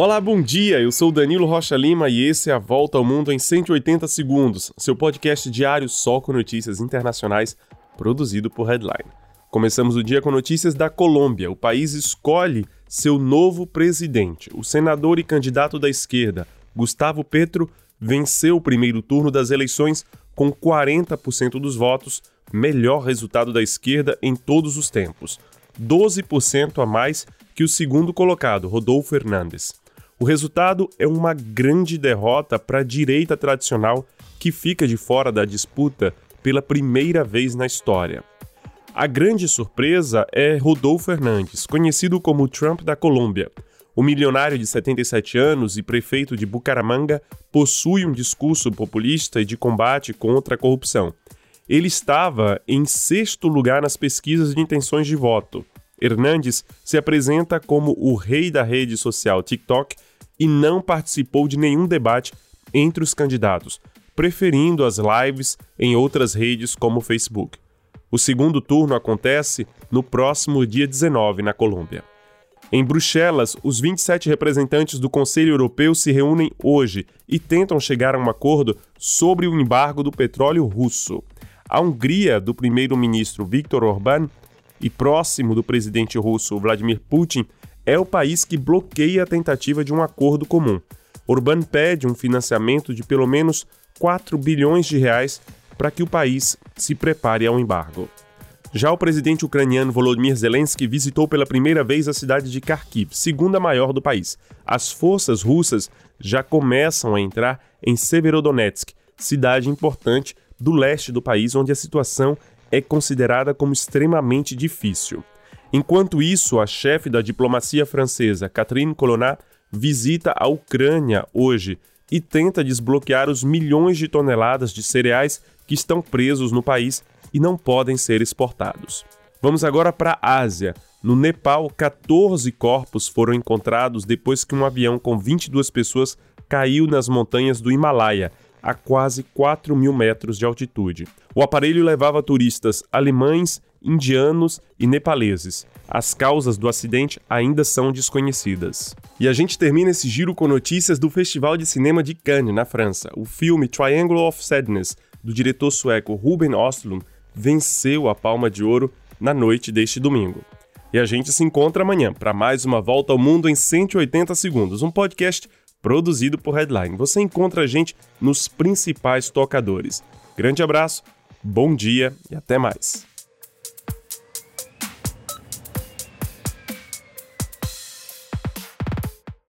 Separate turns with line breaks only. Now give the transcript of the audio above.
Olá, bom dia. Eu sou Danilo Rocha Lima e esse é a Volta ao Mundo em 180 segundos, seu podcast diário só com notícias internacionais, produzido por Headline. Começamos o dia com notícias da Colômbia. O país escolhe seu novo presidente. O senador e candidato da esquerda, Gustavo Petro, venceu o primeiro turno das eleições com 40% dos votos, melhor resultado da esquerda em todos os tempos. 12% a mais que o segundo colocado, Rodolfo Hernandes. O resultado é uma grande derrota para a direita tradicional que fica de fora da disputa pela primeira vez na história. A grande surpresa é Rodolfo Fernandes, conhecido como Trump da Colômbia. O milionário de 77 anos e prefeito de Bucaramanga possui um discurso populista e de combate contra a corrupção. Ele estava em sexto lugar nas pesquisas de intenções de voto. Hernandes se apresenta como o rei da rede social TikTok e não participou de nenhum debate entre os candidatos, preferindo as lives em outras redes como o Facebook. O segundo turno acontece no próximo dia 19 na Colômbia. Em Bruxelas, os 27 representantes do Conselho Europeu se reúnem hoje e tentam chegar a um acordo sobre o embargo do petróleo russo. A Hungria, do primeiro-ministro Viktor Orbán, e próximo do presidente russo Vladimir Putin, é o país que bloqueia a tentativa de um acordo comum. Orbán pede um financiamento de pelo menos 4 bilhões de reais para que o país se prepare ao embargo. Já o presidente ucraniano Volodymyr Zelensky visitou pela primeira vez a cidade de Kharkiv, segunda maior do país. As forças russas já começam a entrar em Severodonetsk, cidade importante do leste do país onde a situação é considerada como extremamente difícil. Enquanto isso, a chefe da diplomacia francesa, Catherine Colonna, visita a Ucrânia hoje e tenta desbloquear os milhões de toneladas de cereais que estão presos no país e não podem ser exportados. Vamos agora para a Ásia. No Nepal, 14 corpos foram encontrados depois que um avião com 22 pessoas caiu nas montanhas do Himalaia, a quase 4 mil metros de altitude. O aparelho levava turistas alemães indianos e nepaleses. As causas do acidente ainda são desconhecidas. E a gente termina esse giro com notícias do Festival de Cinema de Cannes, na França. O filme Triangle of Sadness, do diretor sueco Ruben Östlund, venceu a Palma de Ouro na noite deste domingo. E a gente se encontra amanhã para mais uma volta ao mundo em 180 segundos, um podcast produzido por Headline. Você encontra a gente nos principais tocadores. Grande abraço, bom dia e até mais.